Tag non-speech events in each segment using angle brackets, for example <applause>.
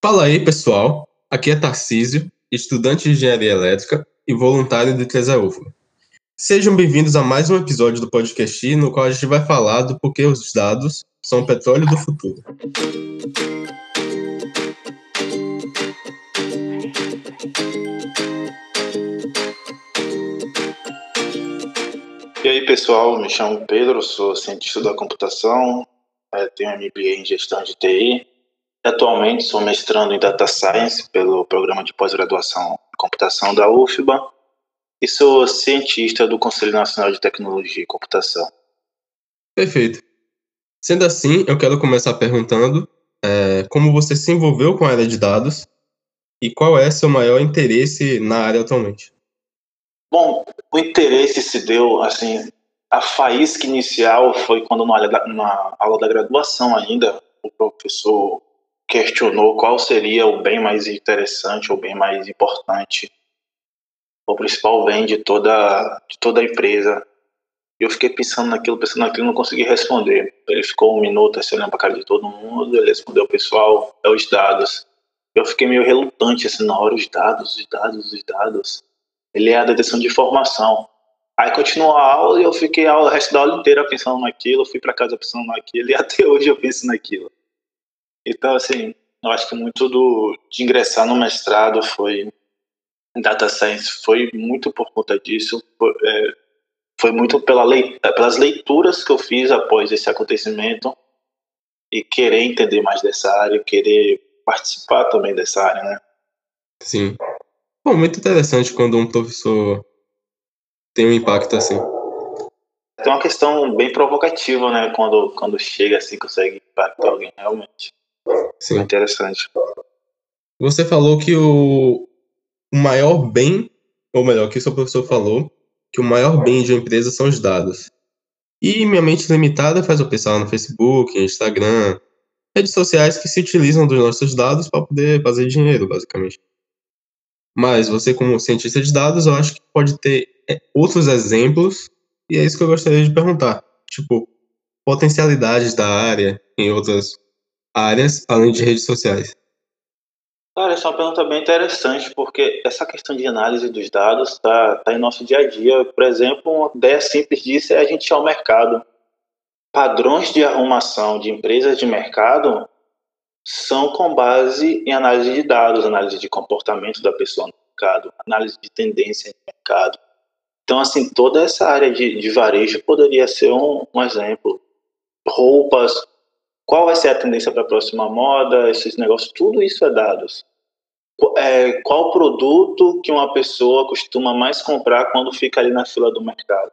Fala aí, pessoal. Aqui é Tarcísio, estudante de engenharia elétrica e voluntário do Tresaúfa. Sejam bem-vindos a mais um episódio do podcast no qual a gente vai falar do porquê os dados são o petróleo do futuro. E aí, pessoal, me chamo Pedro, sou cientista da computação, eh, tenho MBA em gestão de TI. Atualmente sou mestrando em Data Science pelo programa de pós-graduação em computação da UFBA e sou cientista do Conselho Nacional de Tecnologia e Computação. Perfeito. Sendo assim, eu quero começar perguntando é, como você se envolveu com a área de dados e qual é seu maior interesse na área atualmente. Bom, o interesse se deu, assim, a faísca inicial foi quando na aula da, na aula da graduação ainda, o professor questionou qual seria o bem mais interessante, o bem mais importante, o principal bem de toda, de toda a empresa. E eu fiquei pensando naquilo, pensando naquilo, não consegui responder. Ele ficou um minuto assim, olhando para a cara de todo mundo, ele respondeu, pessoal, é os dados. Eu fiquei meio relutante assim na hora, os dados, os dados, os dados. Ele é a detecção de informação. Aí continuou a aula e eu fiquei o resto da aula inteira pensando naquilo, fui para casa pensando naquilo e <laughs> até hoje eu penso naquilo. Então, assim, eu acho que muito do, de ingressar no mestrado foi em Data Science, foi muito por conta disso, foi, é, foi muito pela lei, pelas leituras que eu fiz após esse acontecimento e querer entender mais dessa área, querer participar também dessa área, né? Sim. Bom, muito interessante quando um professor tem um impacto assim. Tem uma questão bem provocativa, né? Quando, quando chega assim, consegue impactar alguém, realmente. Sim. Interessante. Você falou que o, o maior bem, ou melhor, que o seu professor falou, que o maior bem de uma empresa são os dados. E minha mente limitada faz eu pensar no Facebook, Instagram, redes sociais que se utilizam dos nossos dados para poder fazer dinheiro, basicamente. Mas você, como cientista de dados, eu acho que pode ter é, outros exemplos, e é isso que eu gostaria de perguntar. Tipo, potencialidades da área em outras áreas, além de redes sociais? Cara, essa é uma pergunta bem interessante, porque essa questão de análise dos dados está tá em nosso dia a dia. Por exemplo, uma ideia simples disso é a gente ir ao mercado. Padrões de arrumação de empresas de mercado são com base em análise de dados, análise de comportamento da pessoa no mercado, análise de tendência no mercado. Então, assim, toda essa área de, de varejo poderia ser um, um exemplo. Roupas, qual vai ser a tendência para a próxima moda, esses negócios, tudo isso é dados. É, qual produto que uma pessoa costuma mais comprar quando fica ali na fila do mercado?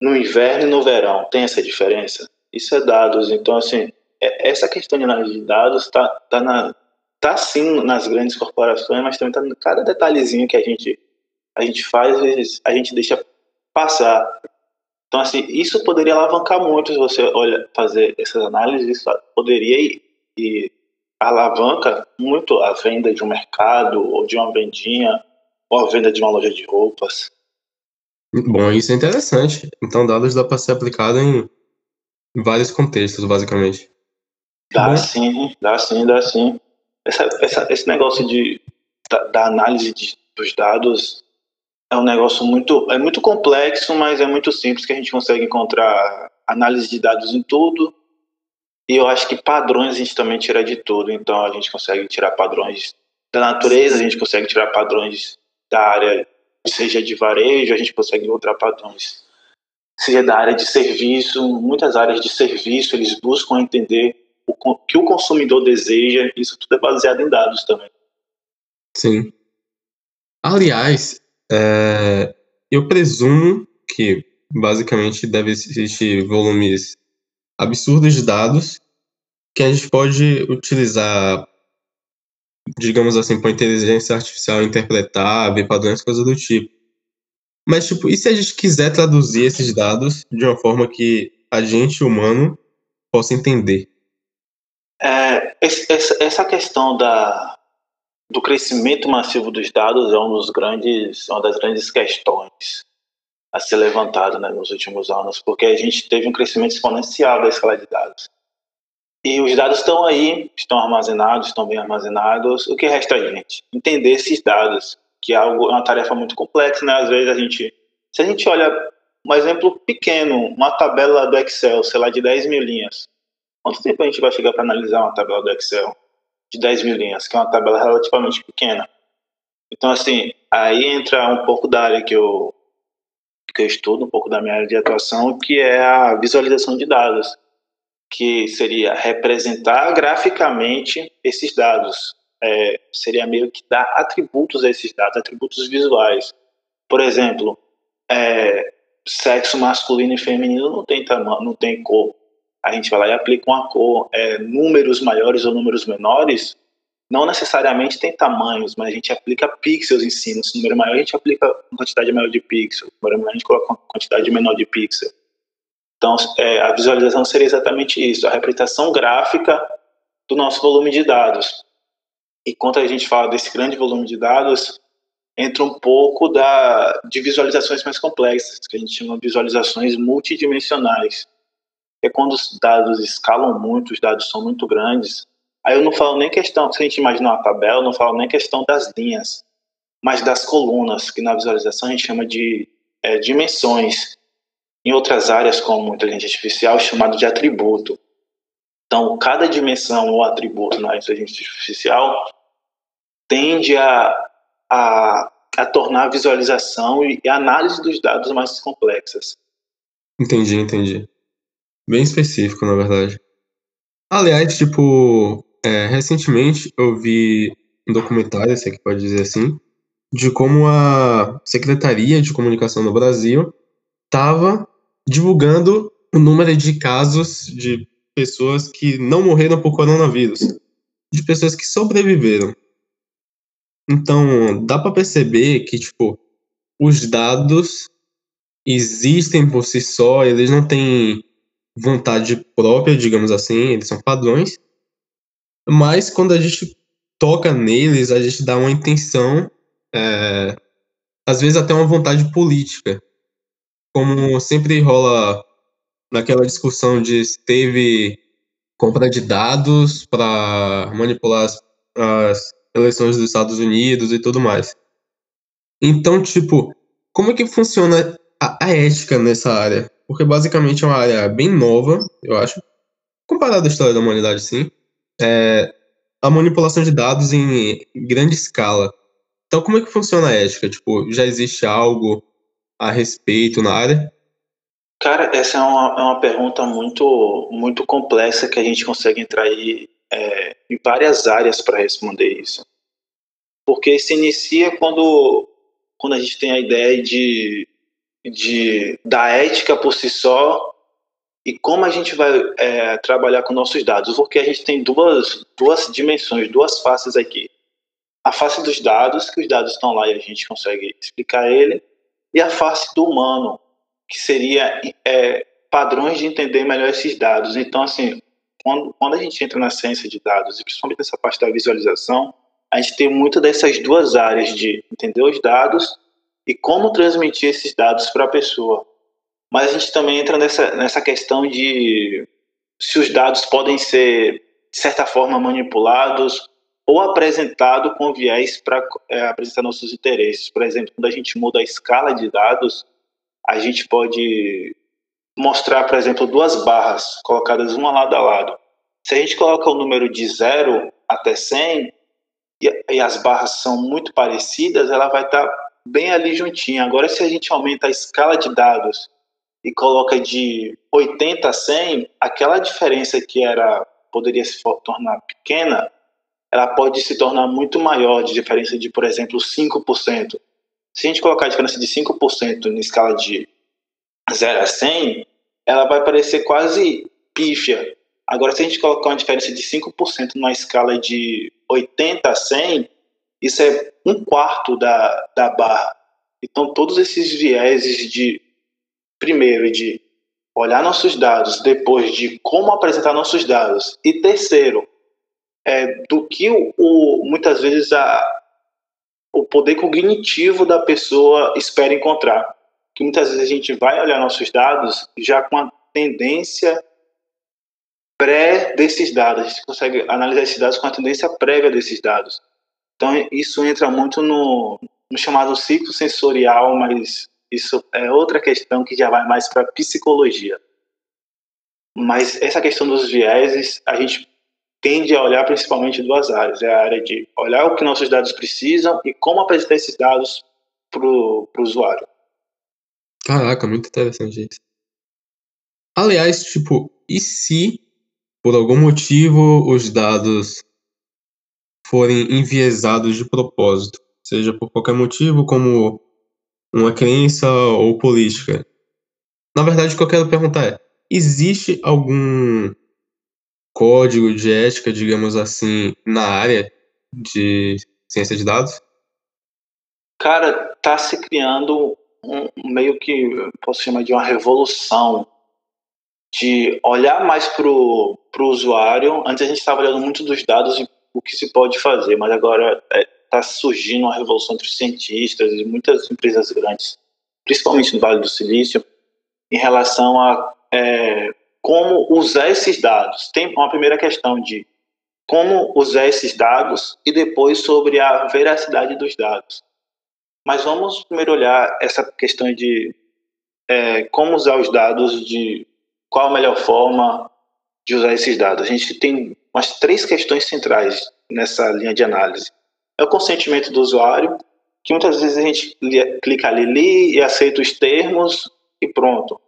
No inverno e no verão, tem essa diferença? Isso é dados. Então, assim, é, essa questão de análise de dados está tá na, tá sim nas grandes corporações, mas também está em cada detalhezinho que a gente, a gente faz, a gente deixa passar. Então, assim, isso poderia alavancar muito se você olha, fazer essas análises, isso poderia e, e alavanca muito a venda de um mercado, ou de uma vendinha, ou a venda de uma loja de roupas. Bom, isso é interessante. Então, dados dá para ser aplicado em vários contextos, basicamente. Dá Bom. sim, dá sim, dá sim. Essa, essa, esse negócio de, da, da análise de, dos dados é um negócio muito, é muito complexo, mas é muito simples que a gente consegue encontrar análise de dados em tudo. E eu acho que padrões a gente também tira de tudo. Então a gente consegue tirar padrões da natureza, a gente consegue tirar padrões da área, seja de varejo, a gente consegue encontrar padrões, seja da área de serviço. Muitas áreas de serviço eles buscam entender o que o consumidor deseja. Isso tudo é baseado em dados também. Sim. Aliás, é, eu presumo que basicamente deve existir volumes absurdos de dados que a gente pode utilizar, digamos assim, para inteligência artificial interpretar, ver padrões, coisas do tipo. Mas, tipo, e se a gente quiser traduzir esses dados de uma forma que a gente, humano, possa entender? É, essa questão da, do crescimento massivo dos dados é um dos grandes, uma das grandes questões a ser levantada né, nos últimos anos, porque a gente teve um crescimento exponencial da escala de dados. E os dados estão aí, estão armazenados, estão bem armazenados. O que resta a gente? Entender esses dados, que é algo, é uma tarefa muito complexa, né? Às vezes a gente, se a gente olha um exemplo pequeno, uma tabela do Excel, sei lá, de 10 mil linhas. Quanto tempo a gente vai chegar para analisar uma tabela do Excel de 10 mil linhas, que é uma tabela relativamente pequena? Então, assim, aí entra um pouco da área que eu, que eu estudo, um pouco da minha área de atuação, que é a visualização de dados, que seria representar graficamente esses dados. É, seria meio que dar atributos a esses dados, atributos visuais. Por exemplo, é, sexo masculino e feminino não tem tamanho, não tem cor. A gente vai lá e aplica uma cor. É, números maiores ou números menores não necessariamente tem tamanhos, mas a gente aplica pixels em cima. Se o número maior, a gente aplica uma quantidade maior de pixels. Se o número menor, a gente coloca uma quantidade menor de pixels. Então, é, a visualização seria exatamente isso, a representação gráfica do nosso volume de dados. E quando a gente fala desse grande volume de dados, entra um pouco da, de visualizações mais complexas, que a gente chama de visualizações multidimensionais. É quando os dados escalam muito, os dados são muito grandes. Aí eu não falo nem questão, se a gente imaginar uma tabela, eu não falo nem questão das linhas, mas das colunas, que na visualização a gente chama de é, dimensões. Em outras áreas, como inteligência artificial, é chamado de atributo. Então, cada dimensão ou atributo na inteligência artificial tende a a, a tornar a visualização e a análise dos dados mais complexas. Entendi, entendi. Bem específico, na verdade. Aliás, tipo, é, recentemente eu vi um documentário, se é que pode dizer assim, de como a Secretaria de Comunicação do Brasil estava divulgando o número de casos de pessoas que não morreram por coronavírus, de pessoas que sobreviveram. Então, dá para perceber que, tipo, os dados existem por si só, eles não têm vontade própria, digamos assim, eles são padrões. Mas quando a gente toca neles, a gente dá uma intenção, é, às vezes até uma vontade política. Como sempre rola naquela discussão de se teve compra de dados para manipular as, as eleições dos Estados Unidos e tudo mais. Então, tipo, como é que funciona a, a ética nessa área? Porque basicamente é uma área bem nova, eu acho, comparada à história da humanidade, sim. É a manipulação de dados em grande escala. Então, como é que funciona a ética? Tipo, já existe algo a respeito na área? Cara, essa é uma, é uma pergunta muito, muito complexa que a gente consegue entrar aí é, em várias áreas para responder isso. Porque se inicia quando, quando a gente tem a ideia de, de, da ética por si só e como a gente vai é, trabalhar com nossos dados. Porque a gente tem duas, duas dimensões, duas faces aqui. A face dos dados, que os dados estão lá e a gente consegue explicar ele, e a face do humano, que seria é, padrões de entender melhor esses dados. Então, assim, quando, quando a gente entra na ciência de dados, e principalmente nessa parte da visualização, a gente tem muito dessas duas áreas de entender os dados e como transmitir esses dados para a pessoa. Mas a gente também entra nessa, nessa questão de se os dados podem ser, de certa forma, manipulados ou apresentados com viés para é, apresentar nossos interesses. Por exemplo, quando a gente muda a escala de dados, a gente pode mostrar, por exemplo, duas barras colocadas uma lado a lado. Se a gente coloca o número de 0 até 100 e, e, as barras são muito parecidas, ela vai estar tá bem ali juntinha. Agora, se a gente aumenta a escala de dados e coloca de 80 a 100, aquela diferença que era poderia se tornar pequena, ela pode se tornar muito maior, de diferença de, por exemplo, 5%. Se a gente colocar a diferença de 5% na escala de 0 a 100, ela vai parecer quase pífia. Agora, se a gente colocar uma diferença de 5% numa escala de 80 a 100, isso é um quarto da, da barra. Então, todos esses vieses de, primeiro, de olhar nossos dados, depois de como apresentar nossos dados, e terceiro, é, do que o, o, muitas vezes a, o poder cognitivo da pessoa espera encontrar que muitas vezes a gente vai olhar nossos dados já com a tendência pré desses dados, a gente consegue analisar esses dados com a tendência prévia desses dados. Então, isso entra muito no, no chamado ciclo sensorial, mas isso é outra questão que já vai mais para psicologia. Mas essa questão dos vieses, a gente tende a olhar principalmente duas áreas. É a área de olhar o que nossos dados precisam e como apresentar esses dados para o usuário. Caraca, muito interessante isso. Aliás, tipo, e se por algum motivo os dados forem enviesados de propósito, seja por qualquer motivo, como uma crença ou política? Na verdade, o que eu quero perguntar é: existe algum código de ética, digamos assim, na área de ciência de dados? Cara, tá se criando um meio que posso chamar de uma revolução de olhar mais para o usuário. Antes a gente estava olhando muito dos dados e o que se pode fazer, mas agora está é, tá surgindo uma revolução entre cientistas e muitas empresas grandes, principalmente no Vale do Silício, em relação a é, como usar esses dados. Tem uma primeira questão de como usar esses dados e depois sobre a veracidade dos dados. Mas vamos primeiro olhar essa questão de é, como usar os dados de qual a melhor forma de usar esses dados? A gente tem umas três questões centrais nessa linha de análise. É o consentimento do usuário, que muitas vezes a gente clica ali, li e aceita os termos e pronto.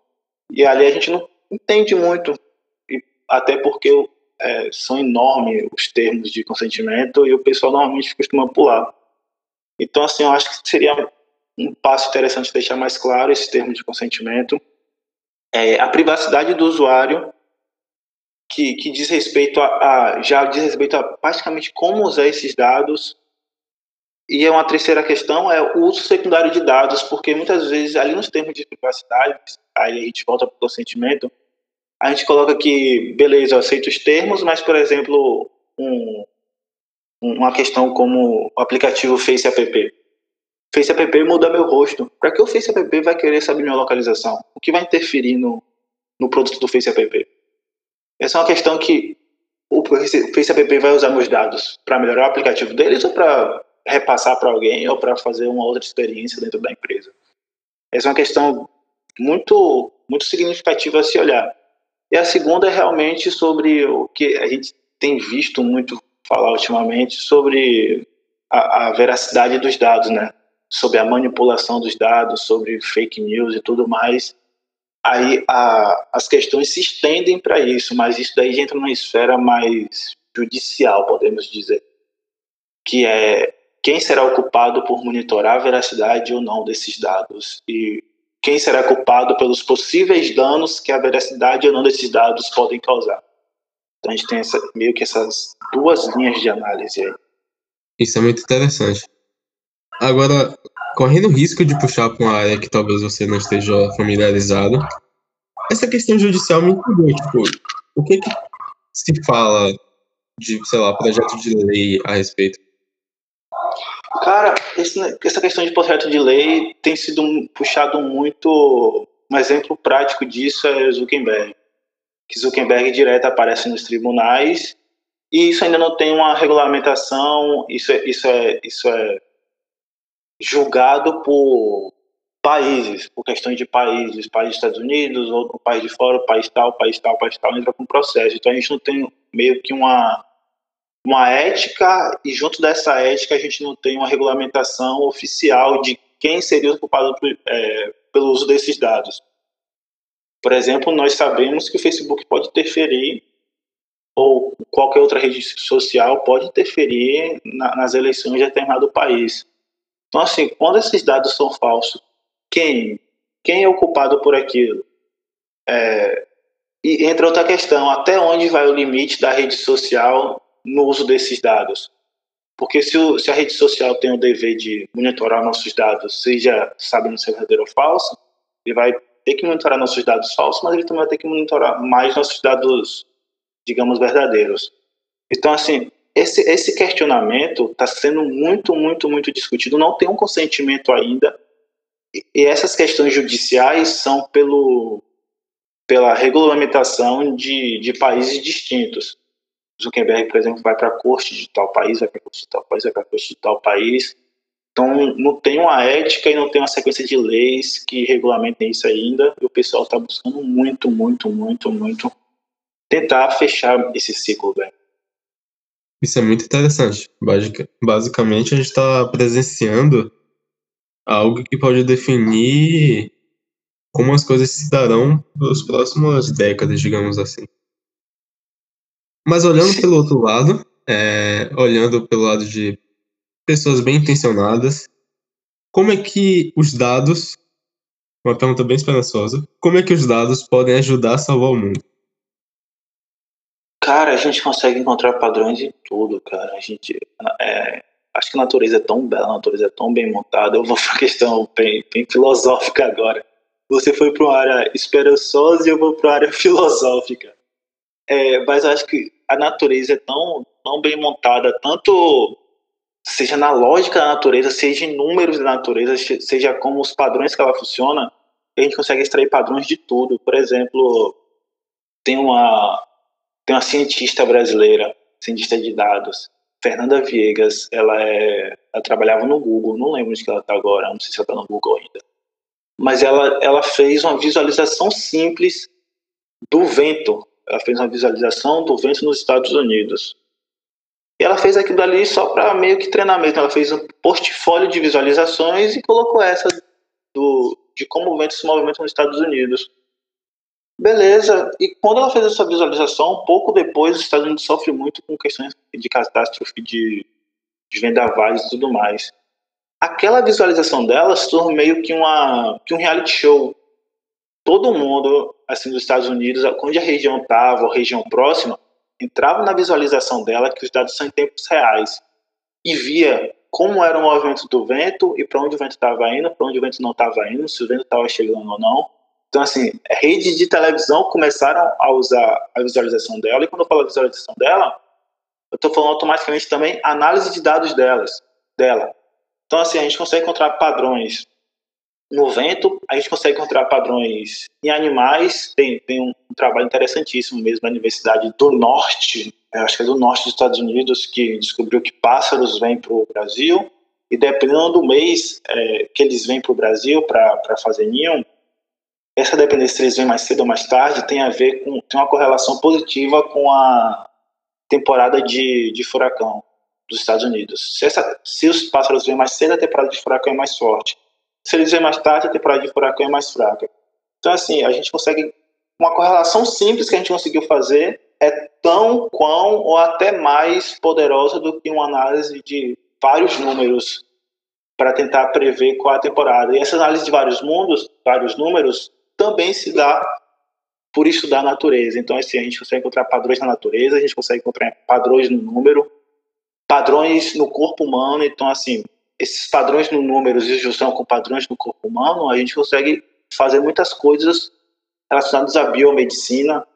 E ali a gente não entende muito, até porque é, são enormes os termos de consentimento e o pessoal normalmente costuma pular. Então, assim, eu acho que seria um passo interessante deixar mais claro esse termo de consentimento é, a privacidade do usuário, que, que diz respeito a, a, já diz respeito a praticamente como usar esses dados. E é uma terceira questão é o uso secundário de dados, porque muitas vezes ali nos termos de privacidade, aí a gente volta para o consentimento, a gente coloca que, beleza, eu aceito os termos, mas, por exemplo, um, uma questão como o aplicativo Face App. Face App muda meu rosto. Para que o Face App vai querer saber minha localização? O que vai interferir no, no produto do Face App? Essa é uma questão que o App vai usar meus dados para melhorar o aplicativo deles ou para repassar para alguém ou para fazer uma outra experiência dentro da empresa. Essa é uma questão muito muito significativa a se olhar. E a segunda é realmente sobre o que a gente tem visto muito falar ultimamente sobre a, a veracidade dos dados, né? sobre a manipulação dos dados, sobre fake news e tudo mais, aí a, as questões se estendem para isso, mas isso daí entra numa esfera mais judicial, podemos dizer, que é quem será o culpado por monitorar a veracidade ou não desses dados e quem será culpado pelos possíveis danos que a veracidade ou não desses dados podem causar. Então a gente tem essa, meio que essas duas linhas de análise aí. Isso é muito interessante. Agora, correndo o risco de puxar para uma área que talvez você não esteja familiarizado, essa questão judicial me intrigou, tipo, o que, que se fala de, sei lá, projeto de lei a respeito? Cara, essa questão de projeto de lei tem sido puxado muito. Um exemplo prático disso é Zuckerberg. Que Zuckerberg direto aparece nos tribunais e isso ainda não tem uma regulamentação. Isso é, isso é, isso é julgado por países, por questões de países, país dos Estados Unidos, outro país de fora, país tal, país tal, país tal, entra com processo. Então a gente não tem meio que uma, uma ética, e junto dessa ética a gente não tem uma regulamentação oficial de quem seria o culpado é, pelo uso desses dados. Por exemplo, nós sabemos que o Facebook pode interferir, ou qualquer outra rede social pode interferir na, nas eleições de determinado país. Então, assim, quando esses dados são falsos, quem, quem é o culpado por aquilo? É, e entra outra questão, até onde vai o limite da rede social no uso desses dados? Porque se, o, se a rede social tem o dever de monitorar nossos dados, seja sabendo se é verdadeiro ou falso, ele vai ter que monitorar nossos dados falsos, mas ele também vai ter que monitorar mais nossos dados, digamos, verdadeiros. Então, assim, esse, esse questionamento está sendo muito, muito, muito discutido. Não tem um consentimento ainda. E, essas questões judiciais são pelo pela regulamentação de, de países distintos. Zuckerberg, por exemplo, vai para a corte de tal país, vai para a corte de tal país, vai para a corte de tal país. Então, não tem uma ética e não tem uma sequência de leis que regulamentem isso ainda. E o pessoal está buscando muito, muito, muito, muito tentar fechar esse ciclo, velho. Isso é muito interessante. Basicamente, a gente está presenciando algo que pode definir como as coisas se darão nas próximas décadas, digamos assim. Mas olhando pelo outro lado, é, olhando pelo lado de pessoas bem intencionadas, como é que os dados, uma pergunta bem esperançosa, como é que os dados podem ajudar a salvar o mundo? Cara, a gente consegue encontrar padrões em tudo, cara. A gente, é, acho que a natureza é tão bela, a natureza é tão bem montada. Eu vou para uma questão bem, bem filosófica agora. Você foi para uma área esperançosa e eu vou para área <laughs> filosófica. É, mas acho que a natureza é tão, tão bem montada, tanto seja na lógica da natureza, seja em números da natureza, seja como os padrões que ela funciona, a gente consegue extrair padrões de tudo. Por exemplo, tem uma, tem uma cientista brasileira, cientista de dados, Fernanda Viegas, ela, é, ela trabalhava no Google, não lembro onde ela está agora, não sei se ela está no Google ainda. Mas ela, ela fez uma visualização simples do vento. Ela fez uma visualização do vento nos Estados Unidos. E ela fez aquilo ali só para meio que treinamento. Ela fez um portfólio de visualizações e colocou essa do, de como o vento se movimenta nos Estados Unidos. Beleza. E quando ela fez essa visualização, pouco depois, os Estados Unidos sofre muito com questões de catástrofe de, de vendavais e tudo mais. Aquela visualização dela se tornou meio que, uma, que um reality show. Todo mundo, assim, dos Estados Unidos, onde a região estava, ou região próxima, entrava na visualização dela, que os dados são em tempos reais, e via como era o movimento do vento e para onde o vento estava indo, para onde o vento não estava indo, se o vento estava chegando ou não. Então, assim, redes de televisão começaram a usar a visualização dela, e quando eu falo visualização dela, eu estou falando automaticamente também análise de dados delas, dela. Então, assim, a gente consegue encontrar padrões no vento, a gente consegue encontrar padrões em animais. Tem, tem um, um trabalho interessantíssimo mesmo na Universidade do Norte, acho que é do Norte dos Estados Unidos, que descobriu que pássaros vêm para o Brasil, e dependendo do mês é, que eles vêm para o Brasil para fazer ninho, essa dependência se eles vêm mais cedo ou mais tarde tem a ver com tem uma correlação positiva com a temporada de, de furacão dos Estados Unidos. Se, essa, se os pássaros vêm mais cedo, a temporada de furacão é mais forte. Se eles vêm mais tarde, a temporada de furacão é mais fraca. Então, assim, a gente consegue. Uma correlação simples que a gente conseguiu fazer é tão, quão ou até mais poderosa do que uma análise de vários números para tentar prever qual é a temporada. E essa análise de vários mundos, vários números, também se dá por estudar a natureza. Então, assim, a gente consegue encontrar padrões na natureza, a gente consegue encontrar padrões no número, padrões no corpo humano. Então, assim, esses padrões no números e junção com padrões no corpo humano, a gente consegue fazer muitas coisas relacionadas à biomedicina,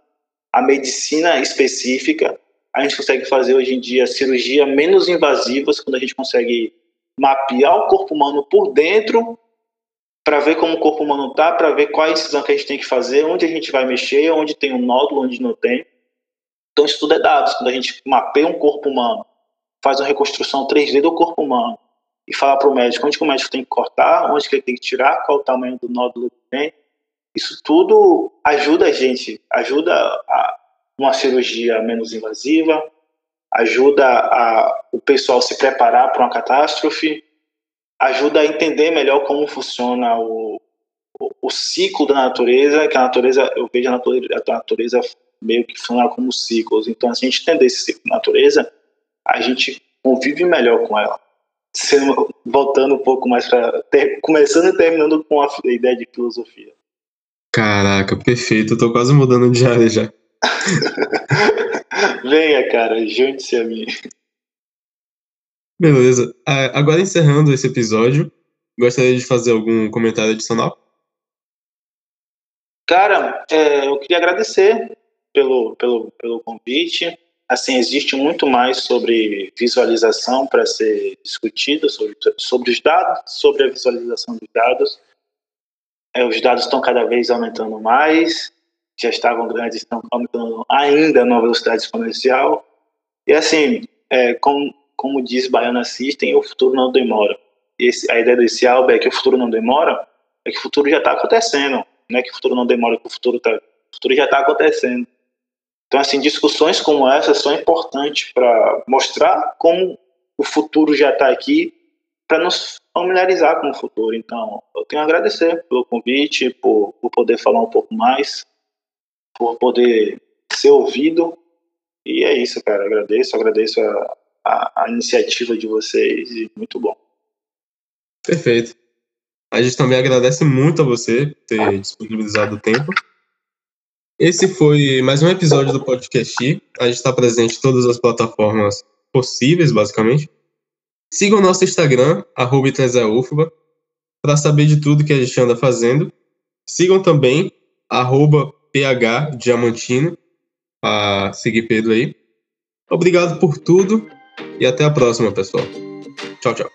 à medicina específica. A gente consegue fazer hoje em dia cirurgia menos invasivas, quando a gente consegue mapear o corpo humano por dentro para ver como o corpo humano está, para ver qual a decisão que a gente tem que fazer, onde a gente vai mexer, onde tem um nódulo, onde não tem. Então, isso tudo é dados. Quando a gente mapeia um corpo humano, faz uma reconstrução 3D do corpo humano e fala para o médico onde que o médico tem que cortar, onde que ele tem que tirar, qual o tamanho do nódulo que tem. Isso tudo ajuda a gente, ajuda a uma cirurgia menos invasiva, ajuda a, o pessoal se preparar para uma catástrofe, ajuda a entender melhor como funciona o, o, o, ciclo da natureza, que a natureza, eu vejo a natureza, a natureza meio que funciona como ciclos. Então, se a gente entender esse ciclo da natureza, a gente convive melhor com ela. Sendo, voltando um pouco mais para. Começando e terminando com a ideia de filosofia. Caraca, perfeito. Eu tô quase mudando de área já. <laughs> Venha, cara, junte-se a mim. Beleza. Agora encerrando esse episódio, gostaria de fazer algum comentário adicional? Cara, é, eu queria agradecer pelo, pelo, pelo convite assim, existe muito mais sobre visualização para ser discutido, sobre, sobre os dados, sobre a visualização dos dados. É, os dados estão cada vez aumentando mais já estavam grandes estão aumentando ainda numa velocidade exponencial. E assim, é, como, como diz Baiana System, o futuro não demora. Esse, a ideia desse álbum é que o futuro não demora, é que o futuro já está acontecendo. Não é que o futuro não demora, que o futuro, tá, o futuro já está acontecendo. Então, assim, discussões como essa são importantes para mostrar como o futuro já está aqui, para nos familiarizar com o futuro. Então, eu tenho a agradecer pelo convite, por, por poder falar um pouco mais, por poder ser ouvido. E é isso, cara. Agradeço, agradeço a, a, a iniciativa de vocês e muito bom. Perfeito. A gente também agradece muito a você por ter disponibilizado o tempo. Esse foi mais um episódio do podcast. A gente está presente em todas as plataformas possíveis, basicamente. Sigam o nosso Instagram, arroba para saber de tudo que a gente anda fazendo. Sigam também, arroba phdiamantino, para seguir Pedro aí. Obrigado por tudo e até a próxima, pessoal. Tchau, tchau.